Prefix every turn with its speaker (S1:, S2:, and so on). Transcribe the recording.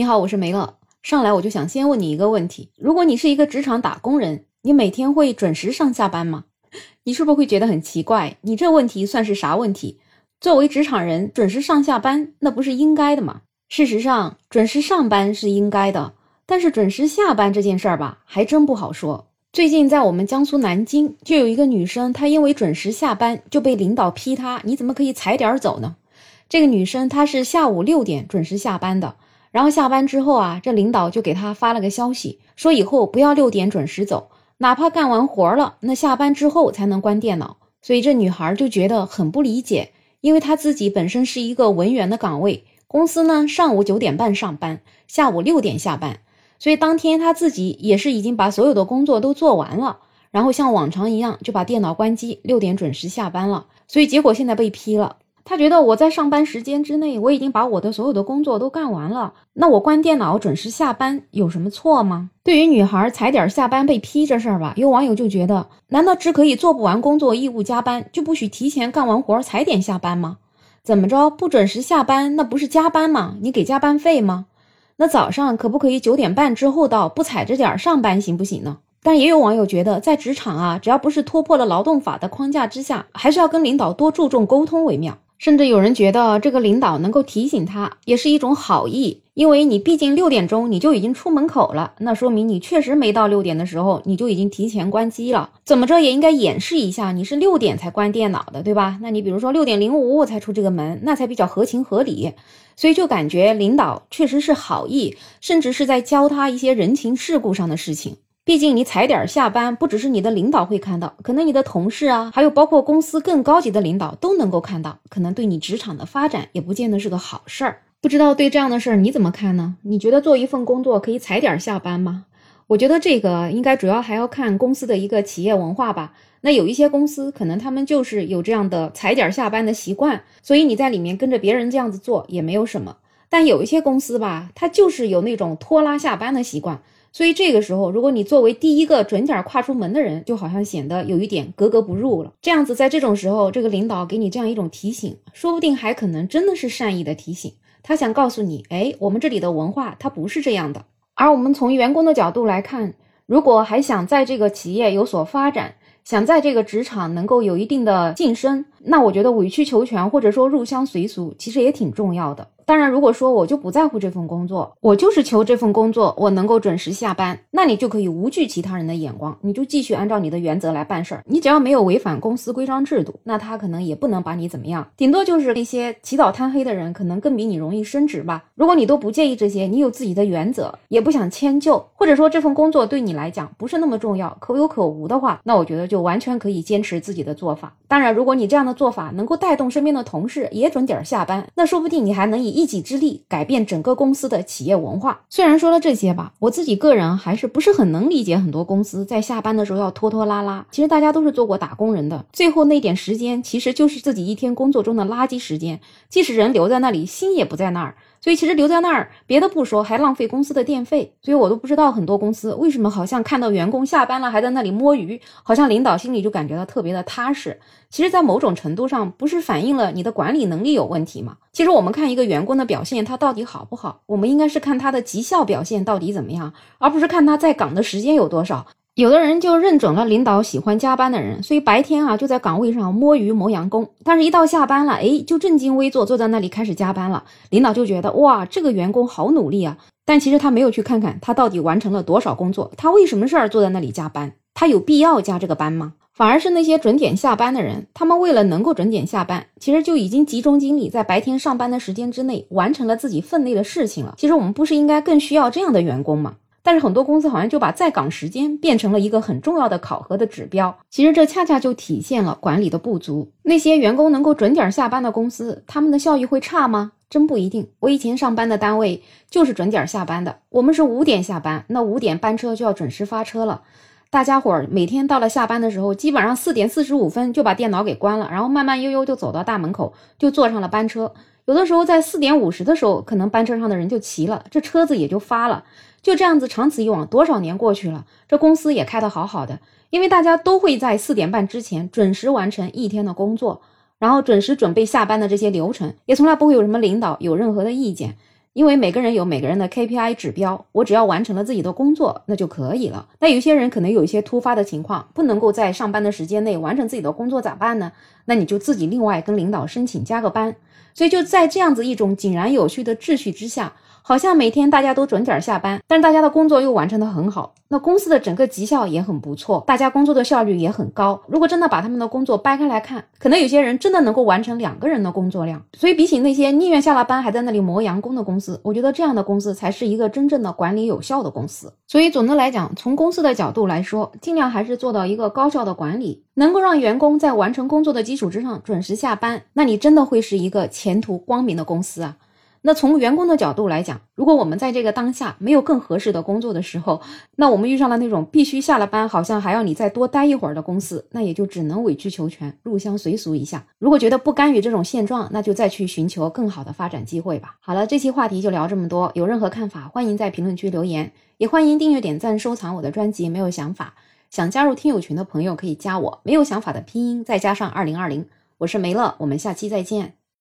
S1: 你好，我是梅乐。上来我就想先问你一个问题：如果你是一个职场打工人，你每天会准时上下班吗？你是不是会觉得很奇怪？你这问题算是啥问题？作为职场人，准时上下班那不是应该的吗？事实上，准时上班是应该的，但是准时下班这件事儿吧，还真不好说。最近在我们江苏南京，就有一个女生，她因为准时下班就被领导批她：“你怎么可以踩点走呢？”这个女生她是下午六点准时下班的。然后下班之后啊，这领导就给他发了个消息，说以后不要六点准时走，哪怕干完活了，那下班之后才能关电脑。所以这女孩就觉得很不理解，因为她自己本身是一个文员的岗位，公司呢上午九点半上班，下午六点下班，所以当天她自己也是已经把所有的工作都做完了，然后像往常一样就把电脑关机，六点准时下班了。所以结果现在被批了。他觉得我在上班时间之内，我已经把我的所有的工作都干完了，那我关电脑准时下班有什么错吗？对于女孩踩点下班被批这事儿吧，有网友就觉得，难道只可以做不完工作义务加班，就不许提前干完活踩点下班吗？怎么着不准时下班，那不是加班吗？你给加班费吗？那早上可不可以九点半之后到，不踩着点上班行不行呢？但也有网友觉得，在职场啊，只要不是突破了劳动法的框架之下，还是要跟领导多注重沟通为妙。甚至有人觉得这个领导能够提醒他，也是一种好意，因为你毕竟六点钟你就已经出门口了，那说明你确实没到六点的时候你就已经提前关机了，怎么着也应该演示一下你是六点才关电脑的，对吧？那你比如说六点零五我才出这个门，那才比较合情合理，所以就感觉领导确实是好意，甚至是在教他一些人情世故上的事情。毕竟你踩点下班，不只是你的领导会看到，可能你的同事啊，还有包括公司更高级的领导都能够看到，可能对你职场的发展也不见得是个好事儿。不知道对这样的事儿你怎么看呢？你觉得做一份工作可以踩点下班吗？我觉得这个应该主要还要看公司的一个企业文化吧。那有一些公司可能他们就是有这样的踩点下班的习惯，所以你在里面跟着别人这样子做也没有什么。但有一些公司吧，它就是有那种拖拉下班的习惯。所以这个时候，如果你作为第一个准点跨出门的人，就好像显得有一点格格不入了。这样子，在这种时候，这个领导给你这样一种提醒，说不定还可能真的是善意的提醒。他想告诉你，哎，我们这里的文化它不是这样的。而我们从员工的角度来看，如果还想在这个企业有所发展，想在这个职场能够有一定的晋升，那我觉得委曲求全或者说入乡随俗，其实也挺重要的。当然，如果说我就不在乎这份工作，我就是求这份工作，我能够准时下班，那你就可以无惧其他人的眼光，你就继续按照你的原则来办事儿。你只要没有违反公司规章制度，那他可能也不能把你怎么样，顶多就是那些起早贪黑的人，可能更比你容易升职吧。如果你都不介意这些，你有自己的原则，也不想迁就，或者说这份工作对你来讲不是那么重要，可有可无的话，那我觉得就完全可以坚持自己的做法。当然，如果你这样的做法能够带动身边的同事也准点下班，那说不定你还能以一己之力改变整个公司的企业文化。虽然说了这些吧，我自己个人还是不是很能理解很多公司在下班的时候要拖拖拉拉。其实大家都是做过打工人的，最后那点时间其实就是自己一天工作中的垃圾时间，即使人留在那里，心也不在那儿。所以其实留在那儿，别的不说，还浪费公司的电费。所以我都不知道很多公司为什么好像看到员工下班了还在那里摸鱼，好像领导心里就感觉到特别的踏实。其实，在某种程度上，不是反映了你的管理能力有问题吗？其实我们看一个员工的表现，他到底好不好，我们应该是看他的绩效表现到底怎么样，而不是看他在岗的时间有多少。有的人就认准了领导喜欢加班的人，所以白天啊就在岗位上摸鱼磨洋工，但是一到下班了，哎，就正襟危坐坐在那里开始加班了。领导就觉得哇，这个员工好努力啊，但其实他没有去看看他到底完成了多少工作，他为什么事儿坐在那里加班，他有必要加这个班吗？反而是那些准点下班的人，他们为了能够准点下班，其实就已经集中精力在白天上班的时间之内完成了自己分内的事情了。其实我们不是应该更需要这样的员工吗？但是很多公司好像就把在岗时间变成了一个很重要的考核的指标，其实这恰恰就体现了管理的不足。那些员工能够准点下班的公司，他们的效益会差吗？真不一定。我以前上班的单位就是准点下班的，我们是五点下班，那五点班车就要准时发车了。大家伙儿每天到了下班的时候，基本上四点四十五分就把电脑给关了，然后慢慢悠悠就走到大门口，就坐上了班车。有的时候在四点五十的时候，可能班车上的人就齐了，这车子也就发了。就这样子，长此以往，多少年过去了，这公司也开得好好的，因为大家都会在四点半之前准时完成一天的工作，然后准时准备下班的这些流程，也从来不会有什么领导有任何的意见。因为每个人有每个人的 KPI 指标，我只要完成了自己的工作，那就可以了。那有些人可能有一些突发的情况，不能够在上班的时间内完成自己的工作，咋办呢？那你就自己另外跟领导申请加个班。所以就在这样子一种井然有序的秩序之下。好像每天大家都准点下班，但是大家的工作又完成的很好，那公司的整个绩效也很不错，大家工作的效率也很高。如果真的把他们的工作掰开来看，可能有些人真的能够完成两个人的工作量。所以比起那些宁愿下了班还在那里磨洋工的公司，我觉得这样的公司才是一个真正的管理有效的公司。所以总的来讲，从公司的角度来说，尽量还是做到一个高效的管理，能够让员工在完成工作的基础之上准时下班，那你真的会是一个前途光明的公司啊。那从员工的角度来讲，如果我们在这个当下没有更合适的工作的时候，那我们遇上了那种必须下了班好像还要你再多待一会儿的公司，那也就只能委曲求全，入乡随俗一下。如果觉得不甘于这种现状，那就再去寻求更好的发展机会吧。好了，这期话题就聊这么多，有任何看法欢迎在评论区留言，也欢迎订阅、点赞、收藏我的专辑。没有想法想加入听友群的朋友可以加我，没有想法的拼音再加上二零二零，我是梅乐，我们下期再见。